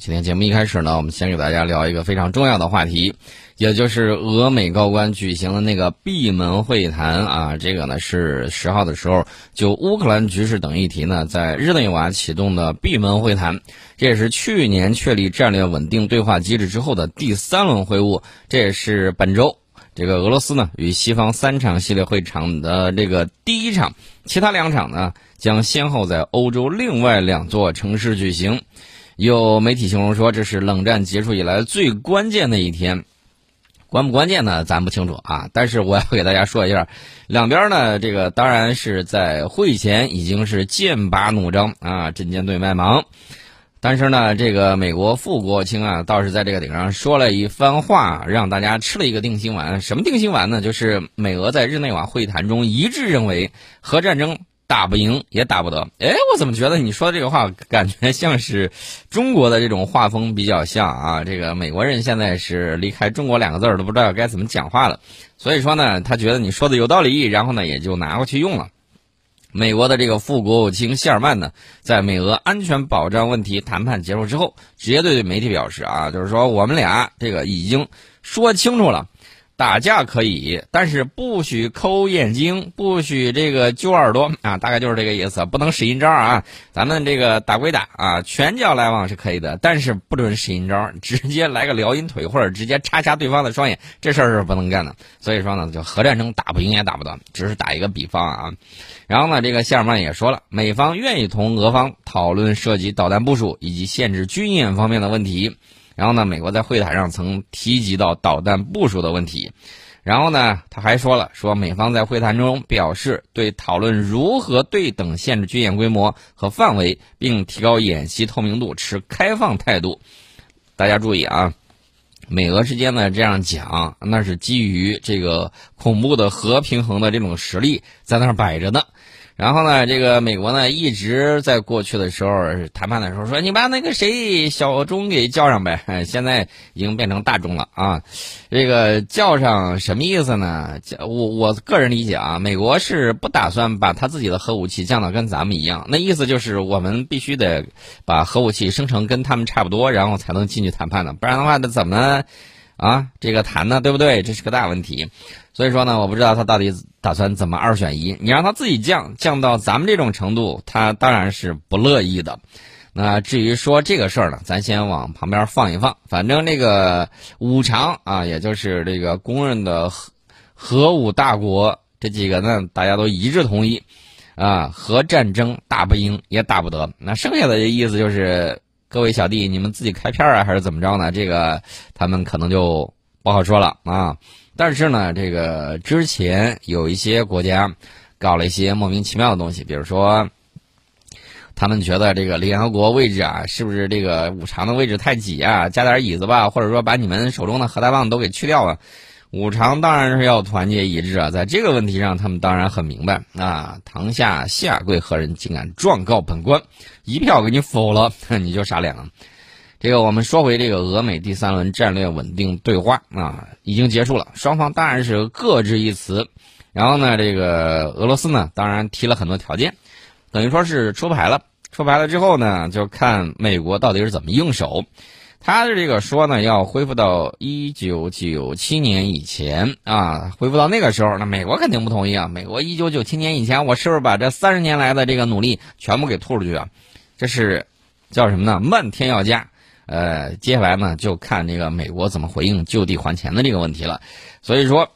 今天节目一开始呢，我们先给大家聊一个非常重要的话题，也就是俄美高官举行的那个闭门会谈啊。这个呢是十号的时候就乌克兰局势等议题呢，在日内瓦启动的闭门会谈。这也是去年确立战略稳定对话机制之后的第三轮会晤。这也是本周这个俄罗斯呢与西方三场系列会场的这个第一场，其他两场呢将先后在欧洲另外两座城市举行。有媒体形容说，这是冷战结束以来最关键的一天，关不关键呢？咱不清楚啊。但是我要给大家说一下，两边呢，这个当然是在会前已经是剑拔弩张啊，针尖对麦芒。但是呢，这个美国副国务卿啊，倒是在这个顶上说了一番话，让大家吃了一个定心丸。什么定心丸呢？就是美俄在日内瓦会谈中一致认为核战争。打不赢也打不得，哎，我怎么觉得你说的这个话感觉像是中国的这种画风比较像啊？这个美国人现在是离开中国两个字儿都不知道该怎么讲话了，所以说呢，他觉得你说的有道理，然后呢也就拿过去用了。美国的这个副国务卿谢尔曼呢，在美俄安全保障问题谈判结束之后，直接对媒体表示啊，就是说我们俩这个已经说清楚了。打架可以，但是不许抠眼睛，不许这个揪耳朵啊，大概就是这个意思，不能使阴招啊。咱们这个打归打啊，拳脚来往是可以的，但是不准使阴招，直接来个撩阴腿或者直接插瞎对方的双眼，这事儿是不能干的。所以说呢，就核战争打不赢也打不得，只是打一个比方啊。然后呢，这个谢尔曼也说了，美方愿意同俄方讨论涉及导弹部署以及限制军演方面的问题。然后呢，美国在会谈上曾提及到导弹部署的问题，然后呢，他还说了，说美方在会谈中表示对讨论如何对等限制军演规模和范围，并提高演习透明度持开放态度。大家注意啊，美俄之间呢这样讲，那是基于这个恐怖的核平衡的这种实力在那儿摆着呢。然后呢，这个美国呢一直在过去的时候谈判的时候说，你把那个谁小钟给叫上呗。现在已经变成大钟了啊，这个叫上什么意思呢？我我个人理解啊，美国是不打算把他自己的核武器降到跟咱们一样，那意思就是我们必须得把核武器生成跟他们差不多，然后才能进去谈判的，不然的话，那怎么啊这个谈呢？对不对？这是个大问题。所以说呢，我不知道他到底打算怎么二选一。你让他自己降降到咱们这种程度，他当然是不乐意的。那至于说这个事儿呢，咱先往旁边放一放。反正这个五常啊，也就是这个公认的核核武大国这几个呢，大家都一致同意啊，核战争打不赢也打不得。那剩下的意思就是，各位小弟，你们自己开片啊，还是怎么着呢？这个他们可能就不好说了啊。但是呢，这个之前有一些国家搞了一些莫名其妙的东西，比如说，他们觉得这个联合国位置啊，是不是这个五常的位置太挤啊？加点椅子吧，或者说把你们手中的核弹棒都给去掉了。五常当然是要团结一致啊，在这个问题上，他们当然很明白啊。堂下下跪何人，竟敢状告本官？一票给你否了，你就傻脸了。这个我们说回这个俄美第三轮战略稳定对话啊，已经结束了，双方当然是各执一词。然后呢，这个俄罗斯呢，当然提了很多条件，等于说是出牌了。出牌了之后呢，就看美国到底是怎么应手。他的这个说呢，要恢复到一九九七年以前啊，恢复到那个时候，那美国肯定不同意啊。美国一九九七年以前，我是不是把这三十年来的这个努力全部给吐出去啊？这是叫什么呢？漫天要价。呃，接下来呢，就看这个美国怎么回应就地还钱的这个问题了。所以说，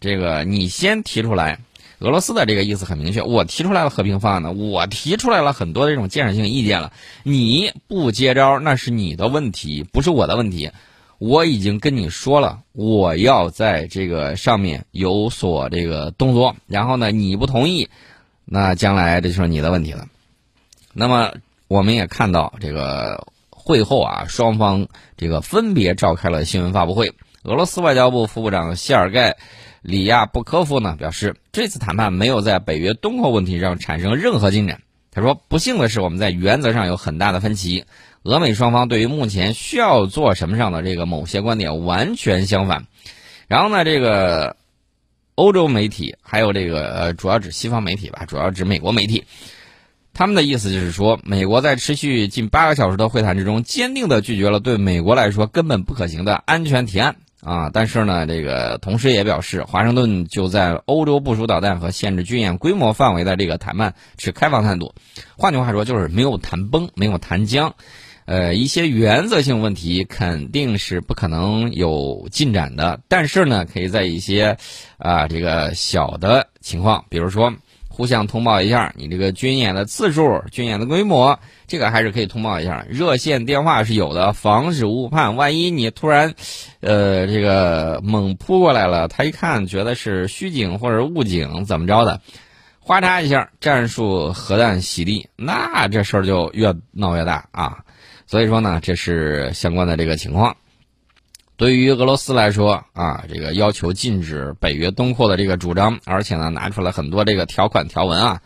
这个你先提出来，俄罗斯的这个意思很明确，我提出来了和平方案呢，我提出来了很多这种建设性意见了，你不接招那是你的问题，不是我的问题。我已经跟你说了，我要在这个上面有所这个动作，然后呢，你不同意，那将来这就是你的问题了。那么我们也看到这个。会后啊，双方这个分别召开了新闻发布会。俄罗斯外交部副部长谢尔盖·里亚布科夫呢表示，这次谈判没有在北约东扩问题上产生任何进展。他说：“不幸的是，我们在原则上有很大的分歧。俄美双方对于目前需要做什么上的这个某些观点完全相反。”然后呢，这个欧洲媒体还有这个呃，主要指西方媒体吧，主要指美国媒体。他们的意思就是说，美国在持续近八个小时的会谈之中，坚定的拒绝了对美国来说根本不可行的安全提案啊。但是呢，这个同时也表示，华盛顿就在欧洲部署导弹和限制军演规模范围的这个谈判持开放态度。换句话说，就是没有谈崩，没有谈僵。呃，一些原则性问题肯定是不可能有进展的，但是呢，可以在一些啊这个小的情况，比如说互相通报一下你这个军演的次数、军演的规模，这个还是可以通报一下。热线电话是有的，防止误判。万一你突然呃这个猛扑过来了，他一看觉得是虚警或者误警，怎么着的，哗嚓一下战术核弹洗地，那这事儿就越闹越大啊。所以说呢，这是相关的这个情况。对于俄罗斯来说啊，这个要求禁止北约东扩的这个主张，而且呢拿出了很多这个条款条文啊。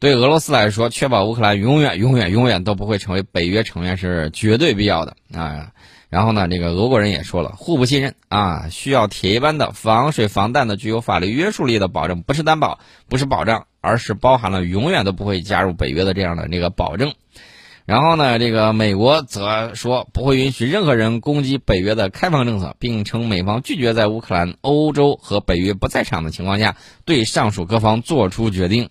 对俄罗斯来说，确保乌克兰永远、永远、永远都不会成为北约成员是绝对必要的啊。然后呢，这个俄国人也说了，互不信任啊，需要铁一般的防水防弹的、具有法律约束力的保证，不是担保，不是保障，而是包含了永远都不会加入北约的这样的这个保证。然后呢，这个美国则说不会允许任何人攻击北约的开放政策，并称美方拒绝在乌克兰、欧洲和北约不在场的情况下对上述各方做出决定。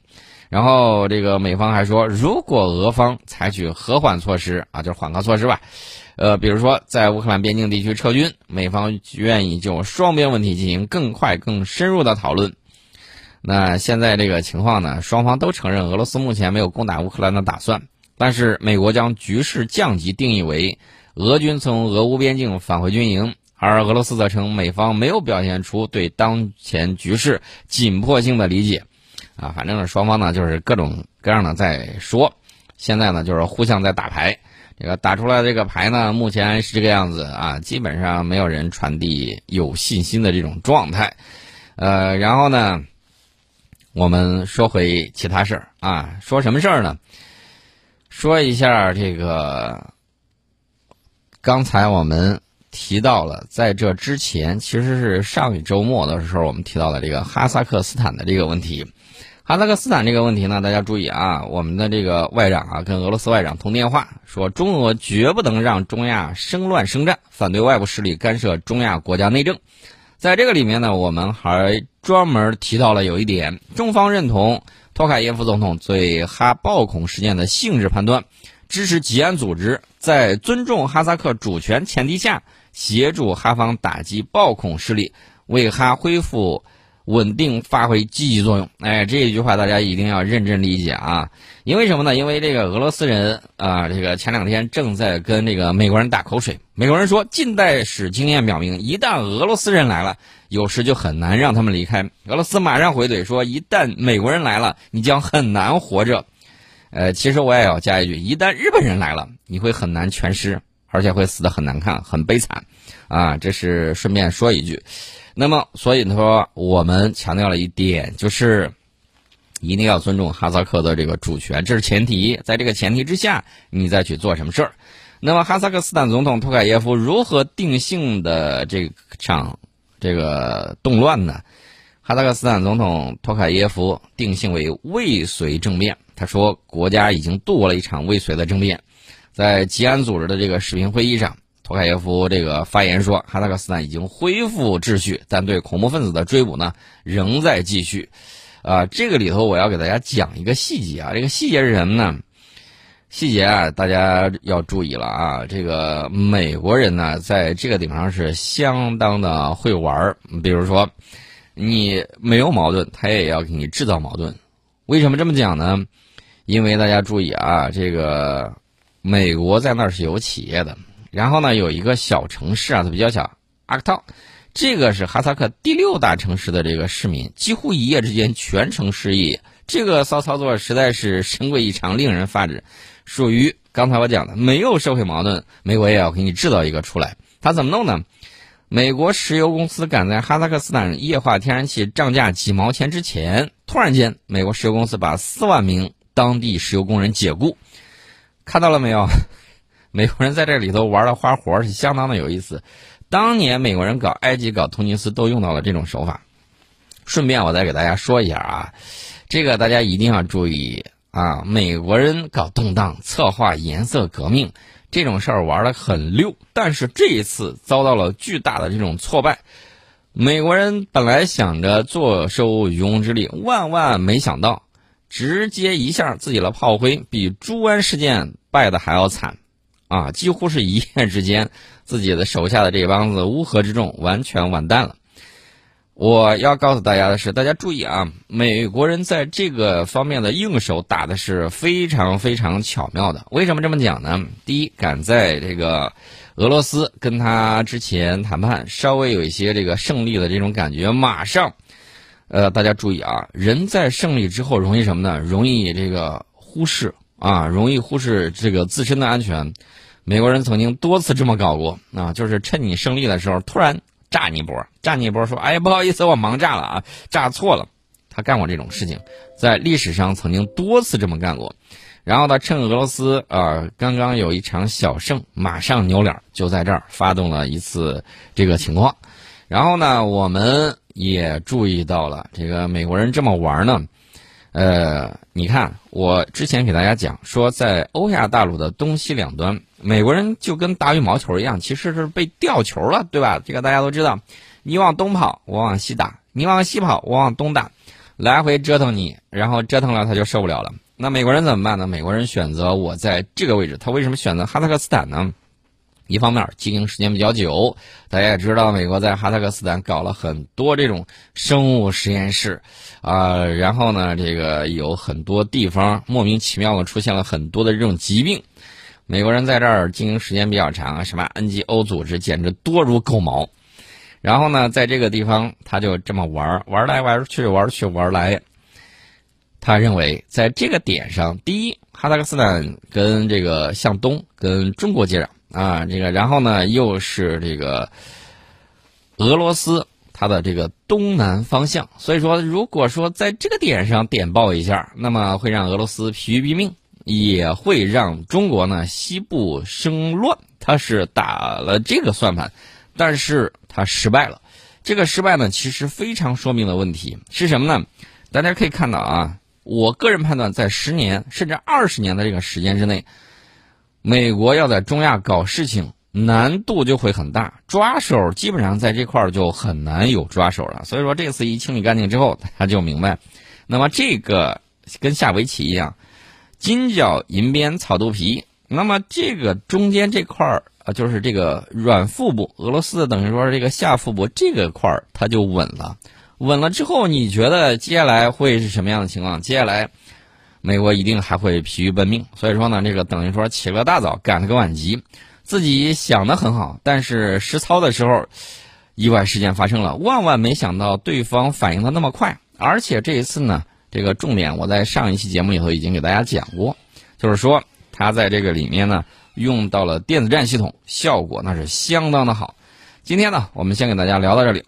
然后这个美方还说，如果俄方采取和缓措施啊，就是缓和措施吧，呃，比如说在乌克兰边境地区撤军，美方愿意就双边问题进行更快、更深入的讨论。那现在这个情况呢，双方都承认俄罗斯目前没有攻打乌克兰的打算。但是美国将局势降级定义为俄军从俄乌边境返回军营，而俄罗斯则称美方没有表现出对当前局势紧迫性的理解。啊，反正呢，双方呢就是各种各样的在说，现在呢就是互相在打牌。这个打出来这个牌呢，目前是这个样子啊，基本上没有人传递有信心的这种状态。呃，然后呢，我们说回其他事儿啊，说什么事儿呢？说一下这个，刚才我们提到了，在这之前，其实是上一周末的时候，我们提到了这个哈萨克斯坦的这个问题。哈萨克斯坦这个问题呢，大家注意啊，我们的这个外长啊，跟俄罗斯外长通电话，说中俄绝不能让中亚生乱生战，反对外部势力干涉中亚国家内政。在这个里面呢，我们还专门提到了有一点，中方认同。托卡耶夫总统对哈暴恐事件的性质判断，支持吉安组织在尊重哈萨克主权前提下，协助哈方打击暴恐势力，为哈恢复。稳定发挥积极作用，哎，这一句话大家一定要认真理解啊！因为什么呢？因为这个俄罗斯人啊，这个前两天正在跟这个美国人打口水。美国人说，近代史经验表明，一旦俄罗斯人来了，有时就很难让他们离开。俄罗斯马上回怼说，一旦美国人来了，你将很难活着。呃，其实我也要加一句，一旦日本人来了，你会很难全尸，而且会死得很难看，很悲惨。啊，这是顺便说一句。那么，所以说，我们强调了一点，就是一定要尊重哈萨克的这个主权，这是前提。在这个前提之下，你再去做什么事儿。那么，哈萨克斯坦总统托卡耶夫如何定性的这场这个动乱呢？哈萨克斯坦总统托卡耶夫定性为未遂政变。他说，国家已经度过了一场未遂的政变。在吉安组织的这个视频会议上。托卡耶夫这个发言说，哈萨克斯坦已经恢复秩序，但对恐怖分子的追捕呢仍在继续。啊，这个里头我要给大家讲一个细节啊，这个细节是什么呢？细节啊，大家要注意了啊。这个美国人呢，在这个地方上是相当的会玩。比如说，你没有矛盾，他也要给你制造矛盾。为什么这么讲呢？因为大家注意啊，这个美国在那儿是有企业的。然后呢，有一个小城市啊，它比较小，阿克套，这个是哈萨克第六大城市的这个市民，几乎一夜之间全城失业，这个骚操作实在是神鬼异常，令人发指，属于刚才我讲的没有社会矛盾，美国也要给你制造一个出来。他怎么弄呢？美国石油公司赶在哈萨克斯坦液化天然气涨价几毛钱之前，突然间，美国石油公司把四万名当地石油工人解雇，看到了没有？美国人在这里头玩的花活是相当的有意思，当年美国人搞埃及、搞突尼斯都用到了这种手法。顺便我再给大家说一下啊，这个大家一定要注意啊。美国人搞动荡，策划颜色革命这种事儿玩的很溜，但是这一次遭到了巨大的这种挫败。美国人本来想着坐收渔翁之利，万万没想到，直接一下自己的炮灰比猪湾事件败的还要惨，啊，几乎是一夜之间，自己的手下的这帮子乌合之众完全完蛋了。我要告诉大家的是，大家注意啊，美国人在这个方面的硬手打的是非常非常巧妙的。为什么这么讲呢？第一，赶在这个。俄罗斯跟他之前谈判稍微有一些这个胜利的这种感觉，马上，呃，大家注意啊，人在胜利之后容易什么呢？容易这个忽视啊，容易忽视这个自身的安全。美国人曾经多次这么搞过啊，就是趁你胜利的时候突然炸你一波，炸你一波，说哎不好意思，我忙炸了啊，炸错了。他干过这种事情，在历史上曾经多次这么干过。然后他，趁俄罗斯啊刚刚有一场小胜，马上扭脸就在这儿发动了一次这个情况。然后呢，我们也注意到了这个美国人这么玩呢。呃，你看，我之前给大家讲说，在欧亚大陆的东西两端，美国人就跟打羽毛球一样，其实是被吊球了，对吧？这个大家都知道，你往东跑，我往西打；你往西跑，我往东打，来回折腾你，然后折腾了他就受不了了。那美国人怎么办呢？美国人选择我在这个位置，他为什么选择哈萨克斯坦呢？一方面经营时间比较久，大家也知道，美国在哈萨克斯坦搞了很多这种生物实验室，啊，然后呢，这个有很多地方莫名其妙的出现了很多的这种疾病，美国人在这儿经营时间比较长，什么 NGO 组织简直多如狗毛，然后呢，在这个地方他就这么玩玩来玩去，玩去玩来。他认为，在这个点上，第一，哈萨克斯坦跟这个向东跟中国接壤啊，这个，然后呢，又是这个俄罗斯它的这个东南方向，所以说，如果说在这个点上点爆一下，那么会让俄罗斯疲于毙命，也会让中国呢西部生乱。他是打了这个算盘，但是他失败了。这个失败呢，其实非常说明了问题是什么呢？大家可以看到啊。我个人判断，在十年甚至二十年的这个时间之内，美国要在中亚搞事情难度就会很大，抓手基本上在这块儿就很难有抓手了。所以说，这次一清理干净之后，大家就明白，那么这个跟下围棋一样，金角银边草肚皮。那么这个中间这块儿啊，就是这个软腹部，俄罗斯等于说这个下腹部这个块儿，它就稳了。稳了之后，你觉得接下来会是什么样的情况？接下来，美国一定还会疲于奔命。所以说呢，这个等于说起了个大早，赶了个晚集，自己想的很好，但是实操的时候，意外事件发生了。万万没想到对方反应的那么快，而且这一次呢，这个重点我在上一期节目里头已经给大家讲过，就是说他在这个里面呢用到了电子战系统，效果那是相当的好。今天呢，我们先给大家聊到这里。